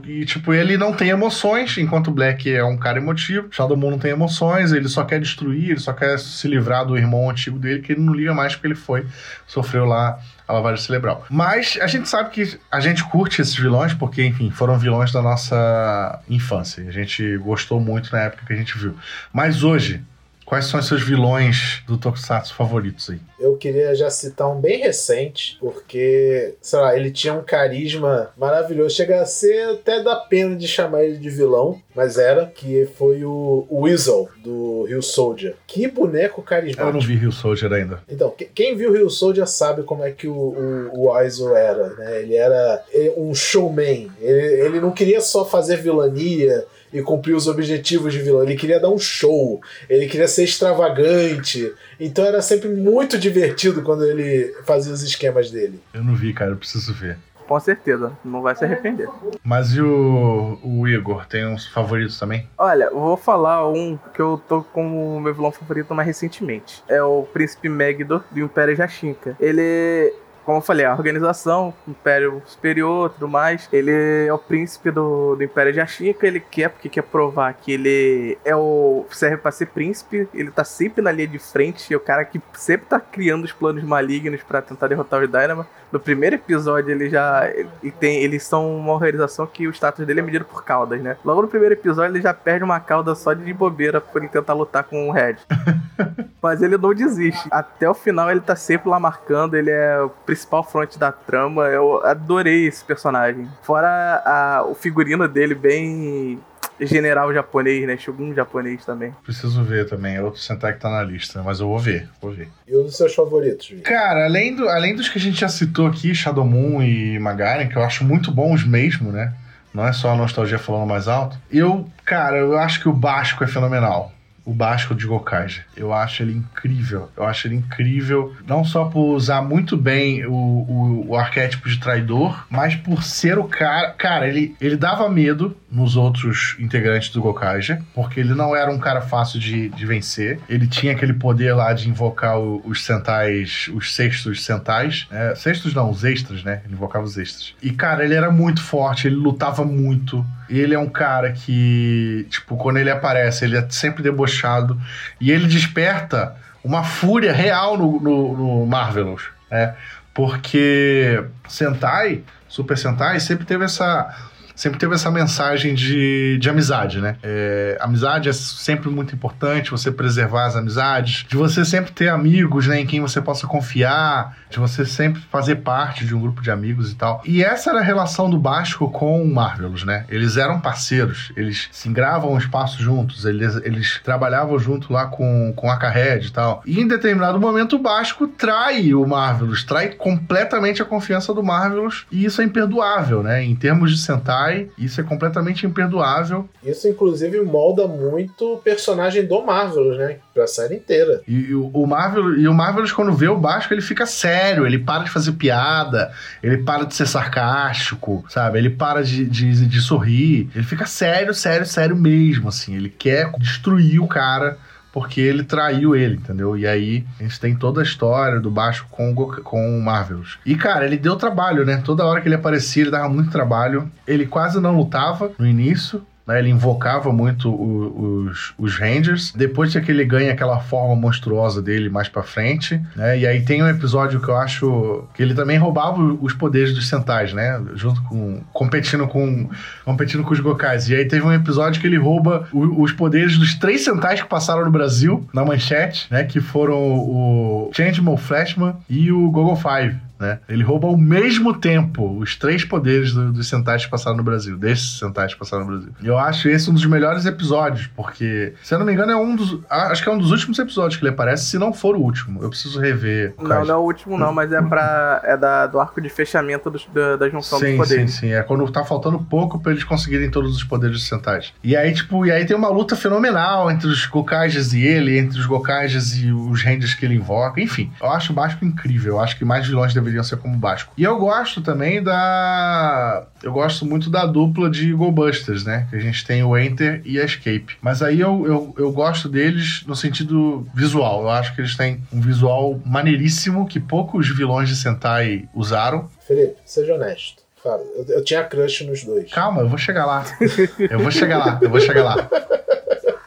E, tipo, ele não tem emoções, enquanto o Black é um cara emotivo. Shadow Moon não tem emoções, ele só quer destruir, ele só quer se livrar do irmão antigo dele, que ele não liga mais porque ele foi, sofreu lá a lavagem cerebral. Mas a gente sabe que a gente curte esses vilões porque, enfim, foram vilões da nossa infância. A gente gostou muito na época que a gente viu. Mas hoje, Quais são os seus vilões do Tokusatsu favoritos aí? Eu queria já citar um bem recente, porque, sei lá, ele tinha um carisma maravilhoso. Chega a ser até da pena de chamar ele de vilão, mas era, que foi o, Weasel, do Rio Soldier. Que boneco carismático. Eu não vi Rio Soldier ainda. Então, que- quem viu Rio Soldier sabe como é que o, o, o Weasel era, né? Ele era um showman. Ele, ele não queria só fazer vilania e cumprir os objetivos de vilão. Ele queria dar um show. Ele queria ser extravagante. Então era sempre muito divertido quando ele fazia os esquemas dele. Eu não vi, cara, eu preciso ver. Com certeza, não vai se arrepender. Mas e o, o Igor? Tem uns favoritos também? Olha, eu vou falar um que eu tô como meu vilão favorito mais recentemente. É o Príncipe Megiddo do Império Jashinka. Ele, como eu falei, a organização, Império Superior tudo mais, ele é o príncipe do, do Império Jashinka. Ele quer, porque quer provar que ele é o. serve pra ser príncipe. Ele tá sempre na linha de frente. É o cara que sempre tá criando os planos malignos pra tentar derrotar os Dynamo. No primeiro episódio ele já. Ele tem, eles são uma organização que o status dele é medido por caudas, né? Logo no primeiro episódio ele já perde uma cauda só de bobeira por ele tentar lutar com o Red. Mas ele não desiste. Até o final ele tá sempre lá marcando, ele é o principal fronte da trama. Eu adorei esse personagem. Fora a- o figurino dele bem general japonês, né? Shogun japonês também. Preciso ver também. É outro Sentai que tá na lista, mas eu vou ver, vou ver. E um dos seus favoritos? Cara, além, do, além dos que a gente já citou aqui, Shadow Moon e Magaren, que eu acho muito bons mesmo, né? Não é só a nostalgia falando mais alto. Eu, cara, eu acho que o Basco é fenomenal. O Basco de Gokaiger. Eu acho ele incrível. Eu acho ele incrível, não só por usar muito bem o, o, o arquétipo de traidor, mas por ser o cara. Cara, ele, ele dava medo nos outros integrantes do Gokaiger, porque ele não era um cara fácil de, de vencer. Ele tinha aquele poder lá de invocar o- os centais, os sextos centais. É, sextos não, os extras, né? Ele invocava os extras. E, cara, ele era muito forte, ele lutava muito. Ele é um cara que, tipo, quando ele aparece, ele é sempre debochado. E ele desperta uma fúria real no, no, no Marvelous, né? Porque Sentai, Super Sentai, sempre teve essa sempre teve essa mensagem de, de amizade, né? É, amizade é sempre muito importante, você preservar as amizades, de você sempre ter amigos, né, em quem você possa confiar, de você sempre fazer parte de um grupo de amigos e tal. E essa era a relação do Basco com o Marvelous, né? Eles eram parceiros, eles se engravam espaço juntos, eles, eles trabalhavam junto lá com, com a Carred e tal. E em determinado momento o Basco trai o Marvelous, trai completamente a confiança do Marvelous, e isso é imperdoável, né? Em termos de Isso é completamente imperdoável. Isso, inclusive, molda muito o personagem do Marvelous, né? Pra série inteira. E, e o o Marvel, e o Marvelous, quando vê o Basco, ele fica sério, ele para de fazer piada, ele para de ser sarcástico, sabe? Ele para de, de, de sorrir, ele fica sério, sério, sério mesmo, assim. Ele quer destruir o cara porque ele traiu ele, entendeu? E aí a gente tem toda a história do Basco com o, com o Marvelous. E, cara, ele deu trabalho, né? Toda hora que ele aparecia, ele dava muito trabalho. Ele quase não lutava no início, né? Ele invocava muito o- os, os Rangers. Depois que ele ganha aquela forma monstruosa dele mais pra frente, né? E aí tem um episódio que eu acho que ele também roubava os poderes dos Sentais, né? Junto com competindo com competindo com os Gokais. E aí teve um episódio que ele rouba o- os poderes dos três Sentais que passaram no Brasil na manchete, né? Que foram o Changeman, o Flashman e o Gogo Five. Né? Ele rouba ao mesmo tempo os três poderes do- dos Sentais que passaram no Brasil, desses Sentais que passaram no Brasil. Eu acho esse um dos melhores episódios, porque, se eu não me engano, é um dos. Acho que é um dos últimos episódios que ele aparece, se não for o último. Eu preciso rever. Não, card. não é o último não, mas é pra. é da, do arco de fechamento dos- da, da junção dos Sim, sim, poderes. sim. É quando tá faltando pouco pra eles conseguirem todos os poderes dos Sentais. E aí, tipo, e aí tem uma luta fenomenal entre os Gokages e ele, entre os Gokages e os Rangers que ele invoca. Enfim, eu acho o Basco incrível. Eu acho que mais vilões deveriam ser como Basco. E eu gosto também da. Eu gosto muito da dupla de Go Busters, né? Que a gente tem o Enter e a Escape. Mas aí eu, eu, eu gosto deles no sentido visual. Eu acho que eles têm um visual maneiríssimo que poucos vilões de Sentai usaram. Felipe, seja honesto. Fala, eu, eu tinha crush nos dois. Calma, eu vou chegar lá. Eu vou chegar lá, eu vou chegar lá.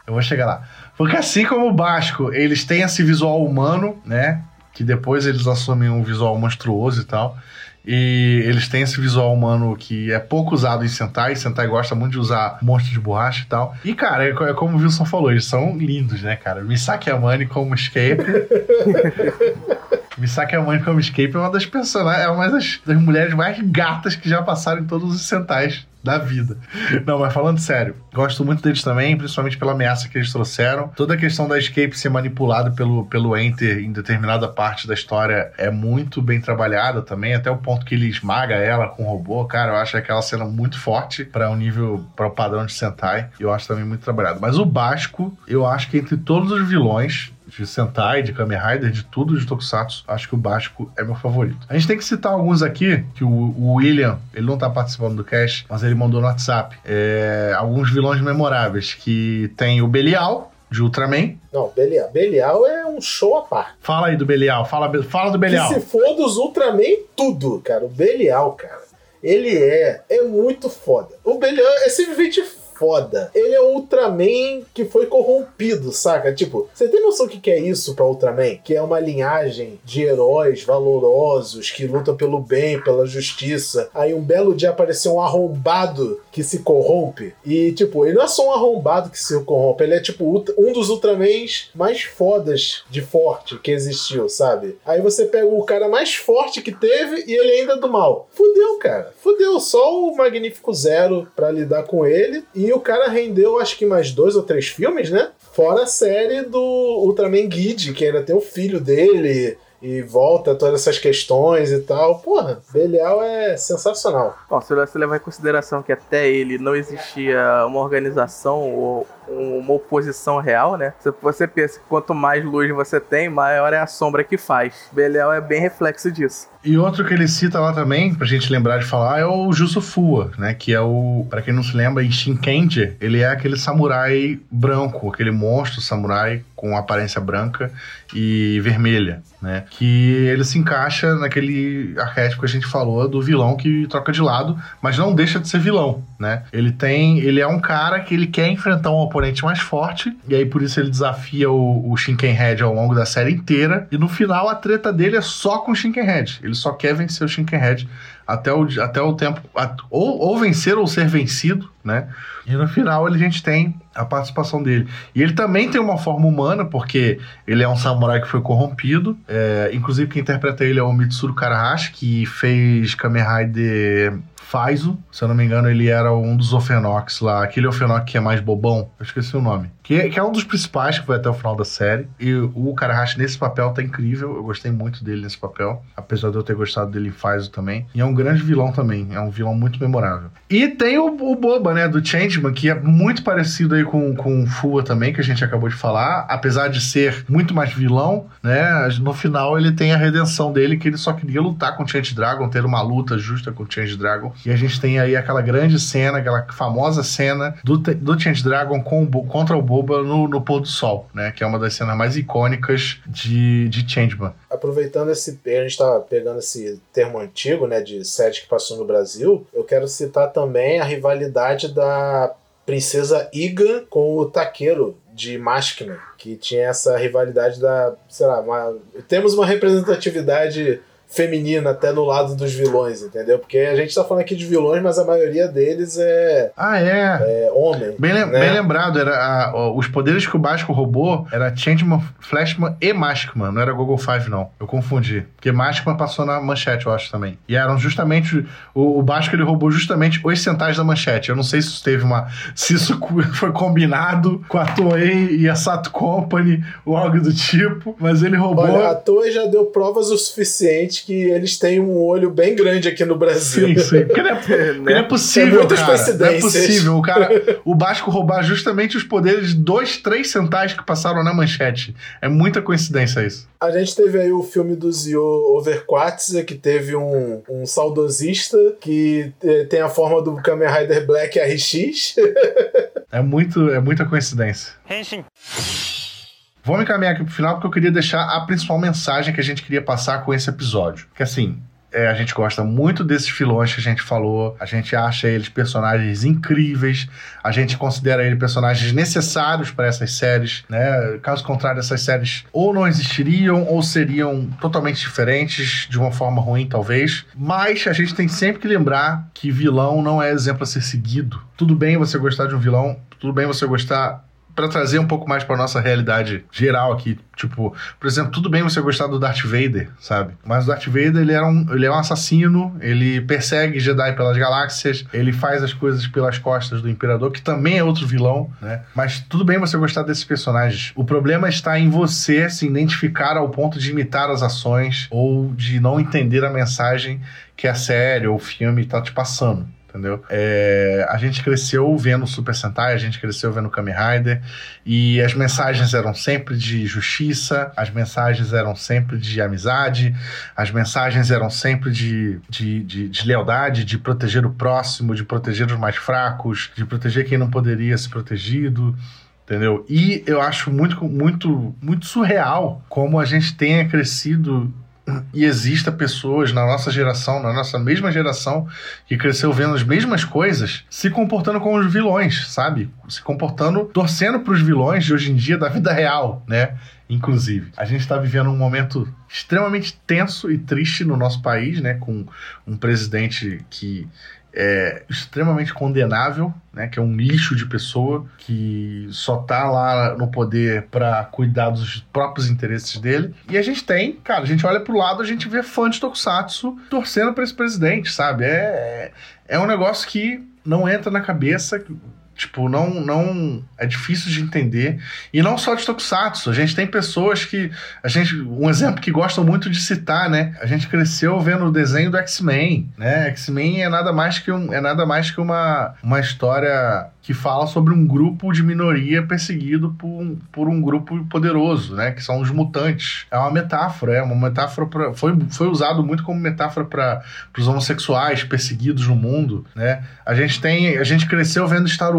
Eu vou chegar lá. Porque assim como o Basco, eles têm esse visual humano, né? Que depois eles assumem um visual monstruoso e tal. E eles têm esse visual humano que é pouco usado em Sentai. Sentai gosta muito de usar monstro de borracha e tal. E, cara, é, é como o Wilson falou, eles são lindos, né, cara? Misaki Amani como Escape. Misaki Amani como Escape é uma das personagens, é uma das, das mulheres mais gatas que já passaram em todos os Sentais da vida. Não, mas falando sério, gosto muito deles também, principalmente pela ameaça que eles trouxeram. Toda a questão da Escape ser manipulada pelo, pelo Enter em determinada parte da história é muito bem trabalhada também, até o ponto que ele esmaga ela com o robô. Cara, eu acho aquela cena muito forte para um nível, para o padrão de Sentai. Eu acho também muito trabalhado. Mas o Basco, eu acho que entre todos os vilões, de Sentai, de Kamen Rider, de tudo de Tokusatsu, acho que o Básico é meu favorito. A gente tem que citar alguns aqui, que o, o William, ele não tá participando do cast, mas ele mandou no WhatsApp. É, alguns vilões memoráveis, que tem o Belial, de Ultraman. Não, Belial. Belial é um show à parte. Fala aí do Belial, fala, fala do Belial. Que se for dos Ultraman, tudo, cara. O Belial, cara. Ele é, é muito foda. O Belial é simplesmente foda. Ele é o Ultraman que foi corrompido, saca? Tipo, você tem noção do que, é isso pra Ultraman? Que é uma linhagem de heróis valorosos que lutam pelo bem, pela justiça. Aí um belo dia apareceu um arrombado que se corrompe. E, tipo, ele não é só um arrombado que se corrompe, ele é, tipo, um dos Ultramans mais fodas de forte que existiu, sabe? Aí você pega o cara mais forte que teve e ele ainda é do mal. Fudeu, cara. Fudeu. Só o Magnífico Zero pra lidar com ele. E o cara rendeu, acho que mais dois ou três filmes, né? Fora a série do Ultraman Guide, que ainda tem o filho dele e volta todas essas questões e tal. Porra, Belial é sensacional. Bom, se você levar em consideração que até ele não existia uma organização ou uma oposição real, né? Você pensa que quanto mais luz você tem, maior é a sombra que faz. Belial é bem reflexo disso. E outro que ele cita lá também, pra gente lembrar de falar, é o Juso Fua, né? Que é o, para quem não se lembra, em Shinkenji, ele é aquele samurai branco, aquele monstro samurai com aparência branca e vermelha, né? Que ele se encaixa naquele arquétipo que a gente falou do vilão que troca de lado, mas não deixa de ser vilão, né? Ele tem, ele é um cara que ele quer enfrentar um mais forte, e aí por isso ele desafia o, o Shinkenhead ao longo da série inteira, e no final a treta dele é só com o Shinkenhead. Ele só quer vencer o Shinkenhead até o, até o tempo. Ou, ou vencer ou ser vencido, né? E no final a gente tem a participação dele. E ele também tem uma forma humana, porque ele é um samurai que foi corrompido. É, inclusive, quem interpreta ele é o Mitsuru Karahashi, que fez Kamen Rider Faizo. Se eu não me engano, ele era um dos Ofenox lá. Aquele Ofenox que é mais bobão. Eu esqueci o nome. Que, que é um dos principais que foi até o final da série. E o Karahashi nesse papel tá incrível. Eu gostei muito dele nesse papel. Apesar de eu ter gostado dele em Faizo também. E é um grande vilão também. É um vilão muito memorável. E tem o, o Boba, né? Do Changeman, que é muito parecido aí com, com o Fua também, que a gente acabou de falar. Apesar de ser muito mais vilão, né? No final ele tem a redenção dele, que ele só queria lutar com o Change Dragon, ter uma luta justa com o Change Dragon. E a gente tem aí aquela grande cena, aquela famosa cena do, do Change Dragon com, contra o Boba no, no pôr do sol, né? Que é uma das cenas mais icônicas de, de Changeman. Aproveitando esse. A gente tá pegando esse termo antigo, né? De série que passou no Brasil, eu quero citar também a rivalidade da Princesa Iga com o Taqueiro de Mashkina, que tinha essa rivalidade da, sei lá, uma, temos uma representatividade feminina até no lado dos vilões, entendeu? Porque a gente tá falando aqui de vilões, mas a maioria deles é. Ah, é? É homem. Bem, né? bem lembrado, era a, os poderes que o Basco roubou era Changeman, Flashman e Maskman, não era Google Five, não. Eu confundi. Porque Maskman passou na manchete, eu acho também. E eram justamente. O, o Basco ele roubou justamente os centais da manchete. Eu não sei se isso teve uma. Se isso foi combinado com a Toei e a Sato Company ou algo do tipo, mas ele roubou. Olha, a Toei já deu provas o suficiente que eles têm um olho bem grande aqui no Brasil. Sim, sim. Porque não é, porque não é possível, muitas cara. Não é possível. O, cara, o Basco roubar justamente os poderes de dois, três centais que passaram na manchete. É muita coincidência isso. A gente teve aí o filme do Zio Overquartz, que teve um, um saudosista que eh, tem a forma do Kamen Rider Black RX. É, muito, é muita coincidência. Vamos encaminhar aqui pro final porque eu queria deixar a principal mensagem que a gente queria passar com esse episódio. Que assim, é, a gente gosta muito desses vilões que a gente falou. A gente acha eles personagens incríveis. A gente considera eles personagens necessários para essas séries, né? Caso contrário, essas séries ou não existiriam ou seriam totalmente diferentes, de uma forma ruim, talvez. Mas a gente tem sempre que lembrar que vilão não é exemplo a ser seguido. Tudo bem você gostar de um vilão, tudo bem você gostar para trazer um pouco mais para nossa realidade geral aqui, tipo, por exemplo, tudo bem você gostar do Darth Vader, sabe? Mas o Darth Vader, ele, era um, ele é um assassino, ele persegue Jedi pelas galáxias, ele faz as coisas pelas costas do Imperador, que também é outro vilão, né? Mas tudo bem você gostar desses personagens. O problema está em você se identificar ao ponto de imitar as ações ou de não entender a mensagem que a série ou o filme está te passando entendeu? É, a gente cresceu vendo Super Sentai, a gente cresceu vendo Kamen Rider, e as mensagens eram sempre de justiça, as mensagens eram sempre de amizade, as mensagens eram sempre de, de, de, de lealdade, de proteger o próximo, de proteger os mais fracos, de proteger quem não poderia ser protegido entendeu? E eu acho muito, muito, muito surreal como a gente tenha crescido e exista pessoas na nossa geração, na nossa mesma geração, que cresceu vendo as mesmas coisas, se comportando como os vilões, sabe? Se comportando, torcendo para os vilões de hoje em dia da vida real, né? Inclusive, a gente está vivendo um momento extremamente tenso e triste no nosso país, né? Com um presidente que é extremamente condenável, né, que é um lixo de pessoa que só tá lá no poder para cuidar dos próprios interesses dele. E a gente tem, cara, a gente olha pro lado, a gente vê fã de Tokusatsu torcendo para esse presidente, sabe? É, é um negócio que não entra na cabeça Tipo, não, não é difícil de entender. E não só de Tokusatsu. A gente tem pessoas que. A gente, um exemplo que gostam muito de citar, né? A gente cresceu vendo o desenho do X-Men. Né? X-Men é nada mais que, um, é nada mais que uma, uma história que fala sobre um grupo de minoria perseguido por um, por um grupo poderoso, né? Que são os mutantes. É uma metáfora, é uma metáfora pra, foi, foi usado muito como metáfora para os homossexuais perseguidos no mundo, né? A gente tem, a gente cresceu vendo Star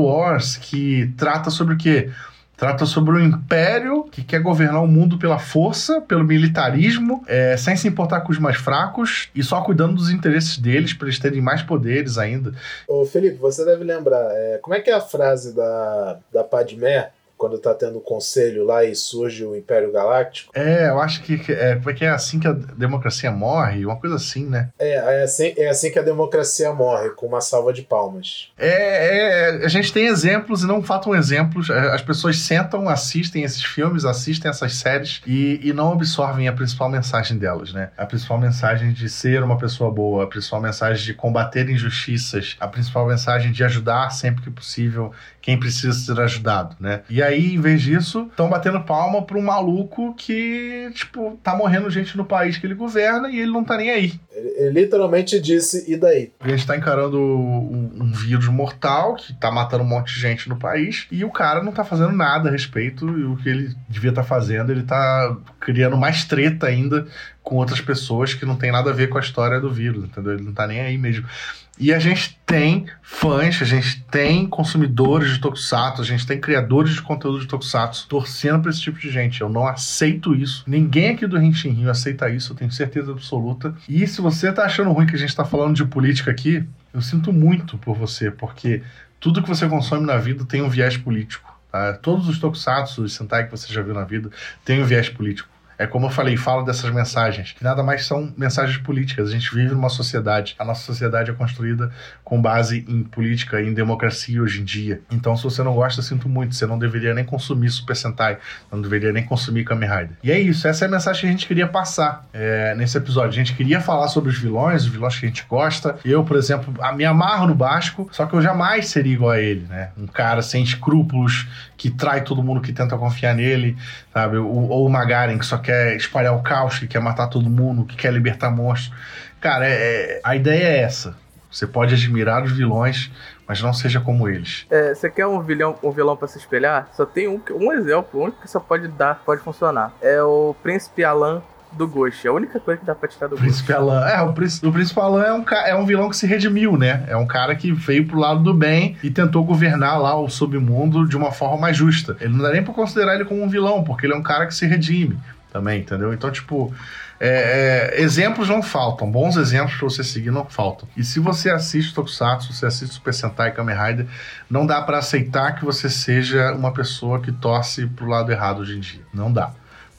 que trata sobre o quê? Trata sobre um império que quer governar o mundo pela força, pelo militarismo, é, sem se importar com os mais fracos e só cuidando dos interesses deles para eles terem mais poderes ainda. Ô Felipe, você deve lembrar, é, como é que é a frase da, da Padmé quando tá tendo o conselho lá e surge o Império Galáctico. É, eu acho que é porque é assim que a democracia morre, uma coisa assim, né? É, é assim, é assim que a democracia morre, com uma salva de palmas. É, é, a gente tem exemplos e não faltam exemplos. As pessoas sentam, assistem esses filmes, assistem essas séries e, e não absorvem a principal mensagem delas, né? A principal mensagem de ser uma pessoa boa, a principal mensagem de combater injustiças, a principal mensagem de ajudar sempre que possível quem precisa ser ajudado, né? E aí, em vez disso, estão batendo palma para um maluco que, tipo, tá morrendo gente no país que ele governa e ele não tá nem aí. Ele, ele literalmente disse, e daí? A gente tá encarando um, um, vírus mortal que tá matando um monte de gente no país e o cara não tá fazendo nada a respeito e o que ele devia estar tá fazendo, ele tá criando mais treta ainda com outras pessoas que não tem nada a ver com a história do vírus, entendeu? Ele não tá nem aí mesmo. E a gente tem fãs, a gente tem consumidores de Tokusatsu, a gente tem criadores de conteúdo de Tokusatsu torcendo pra esse tipo de gente. Eu não aceito isso. Ninguém aqui do Henshin Rio aceita isso, eu tenho certeza absoluta. E se você tá achando ruim que a gente tá falando de política aqui, eu sinto muito por você, porque tudo que você consome na vida tem um viés político. Tá? Todos os Tokusatsu, os Sentai que você já viu na vida, tem um viés político. É como eu falei, falo dessas mensagens, que nada mais são mensagens políticas. A gente vive numa sociedade. A nossa sociedade é construída com base em política e em democracia hoje em dia. Então, se você não gosta, sinto muito. Você não deveria nem consumir Super Sentai, não deveria nem consumir Kamen Rider. E é isso, essa é a mensagem que a gente queria passar é, nesse episódio. A gente queria falar sobre os vilões, os vilões que a gente gosta. Eu, por exemplo, me amarro no Basco, só que eu jamais seria igual a ele, né? Um cara sem escrúpulos, que trai todo mundo que tenta confiar nele, sabe? Ou, ou o Magaren, que só quer espalhar o caos, que quer matar todo mundo, que quer libertar monstros. Cara, é, é, a ideia é essa. Você pode admirar os vilões, mas não seja como eles. É, você quer um vilão, um vilão para se espelhar? Só tem um, um exemplo, único que você pode dar, pode funcionar. É o Príncipe Alan do Ghost. É a única coisa que dá pra tirar do Príncipe Ghost. Alan. É, o Príncipe, o Príncipe Alan é um, é um vilão que se redimiu, né? É um cara que veio pro lado do bem e tentou governar lá o submundo de uma forma mais justa. Ele não dá nem pra considerar ele como um vilão, porque ele é um cara que se redime também, entendeu? Então, tipo, é, é, exemplos não faltam, bons exemplos pra você seguir não faltam. E se você assiste Tokusatsu, você assiste Super Sentai Kamen Rider, não dá para aceitar que você seja uma pessoa que torce pro lado errado hoje em dia. Não dá.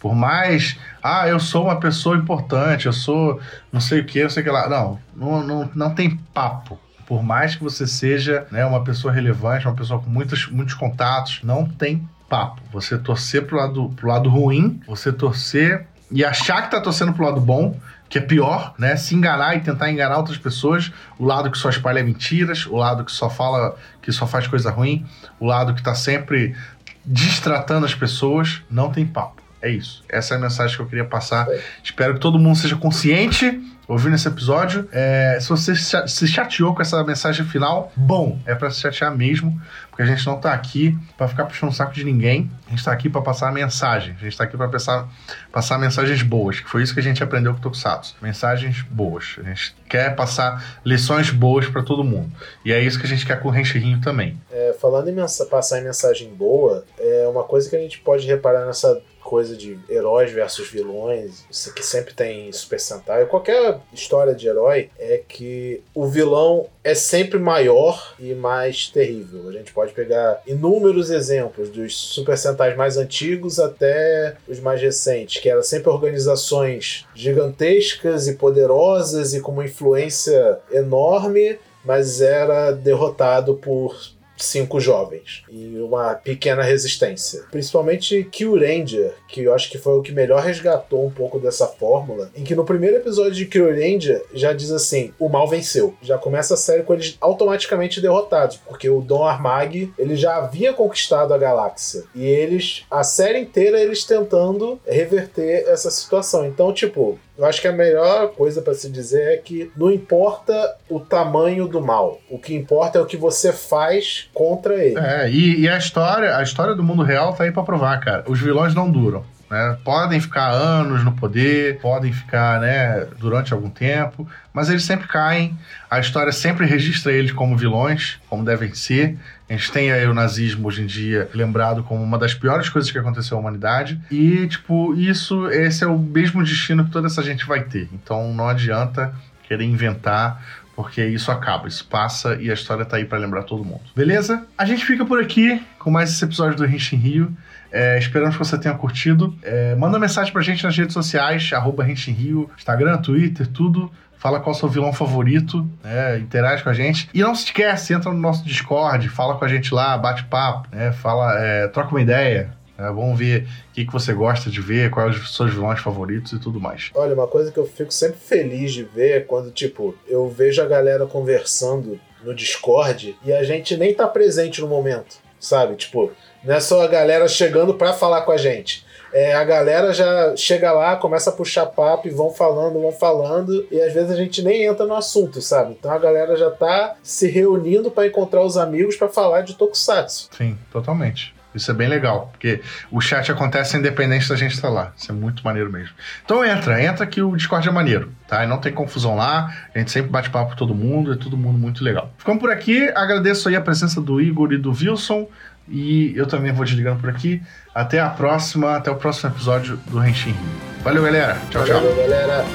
Por mais, ah, eu sou uma pessoa importante, eu sou não sei o que, não sei o que lá. Não, não, não, não tem papo. Por mais que você seja né, uma pessoa relevante, uma pessoa com muitos, muitos contatos, não tem papo. Você torcer pro lado, pro lado ruim, você torcer e achar que tá torcendo pro lado bom, que é pior, né? Se enganar e tentar enganar outras pessoas, o lado que só espalha mentiras, o lado que só fala, que só faz coisa ruim, o lado que tá sempre distratando as pessoas, não tem papo. É isso. Essa é a mensagem que eu queria passar. É. Espero que todo mundo seja consciente ouvindo esse episódio. É, se você se chateou com essa mensagem final, bom, é para se chatear mesmo, porque a gente não tá aqui para ficar puxando o saco de ninguém. A gente tá aqui para passar a mensagem. A gente tá aqui para passar, passar mensagens boas, que foi isso que a gente aprendeu com o Tokusatsu. Mensagens boas. A gente quer passar lições boas para todo mundo. E é isso que a gente quer com o Renchirrinho também. É, falando em passar em mensagem boa, é uma coisa que a gente pode reparar nessa coisa de heróis versus vilões, que sempre tem Super Sentai, qualquer história de herói, é que o vilão é sempre maior e mais terrível. A gente pode pegar inúmeros exemplos dos Super Sentais mais antigos até os mais recentes, que eram sempre organizações gigantescas e poderosas e com uma influência enorme, mas era derrotado por cinco jovens e uma pequena resistência. Principalmente Kyuranger, que eu acho que foi o que melhor resgatou um pouco dessa fórmula, em que no primeiro episódio de Kyuranger já diz assim, o mal venceu. Já começa a série com eles automaticamente derrotados, porque o Dom Armag, ele já havia conquistado a galáxia. E eles, a série inteira, eles tentando reverter essa situação. Então, tipo, eu acho que a melhor coisa para se dizer é que não importa o tamanho do mal, o que importa é o que você faz contra ele. É, e, e a história, a história do mundo real tá aí para provar, cara. Os vilões não duram. Né? Podem ficar anos no poder, podem ficar né, durante algum tempo, mas eles sempre caem. A história sempre registra eles como vilões, como devem ser. A gente tem aí o nazismo hoje em dia lembrado como uma das piores coisas que aconteceu à humanidade. E, tipo, isso, esse é o mesmo destino que toda essa gente vai ter. Então não adianta querer inventar porque isso acaba, isso passa e a história tá aí para lembrar todo mundo. Beleza? A gente fica por aqui com mais esse episódio do Renshin Rio. É, esperamos que você tenha curtido. É, manda mensagem pra gente nas redes sociais, arroba Rio, Instagram, Twitter, tudo. Fala qual é o seu vilão favorito, né? interage com a gente. E não se esquece, entra no nosso Discord, fala com a gente lá, bate papo, né? fala, é, troca uma ideia. É, vamos ver o que, que você gosta de ver, quais os seus vilões favoritos e tudo mais. Olha, uma coisa que eu fico sempre feliz de ver é quando, tipo, eu vejo a galera conversando no Discord e a gente nem tá presente no momento, sabe? Tipo, não é só a galera chegando para falar com a gente. É, a galera já chega lá, começa a puxar papo e vão falando, vão falando, e às vezes a gente nem entra no assunto, sabe? Então a galera já tá se reunindo para encontrar os amigos para falar de Tokusatsu. Sim, totalmente. Isso é bem legal, porque o chat acontece independente da gente estar lá. Isso é muito maneiro mesmo. Então entra, entra que o Discord é maneiro, tá? E não tem confusão lá, a gente sempre bate papo com todo mundo, é todo mundo muito legal. Ficamos por aqui, agradeço aí a presença do Igor e do Wilson. E eu também vou desligando por aqui. Até a próxima, até o próximo episódio do Renshin Rio. Valeu, galera. Tchau, tchau. Valeu, galera.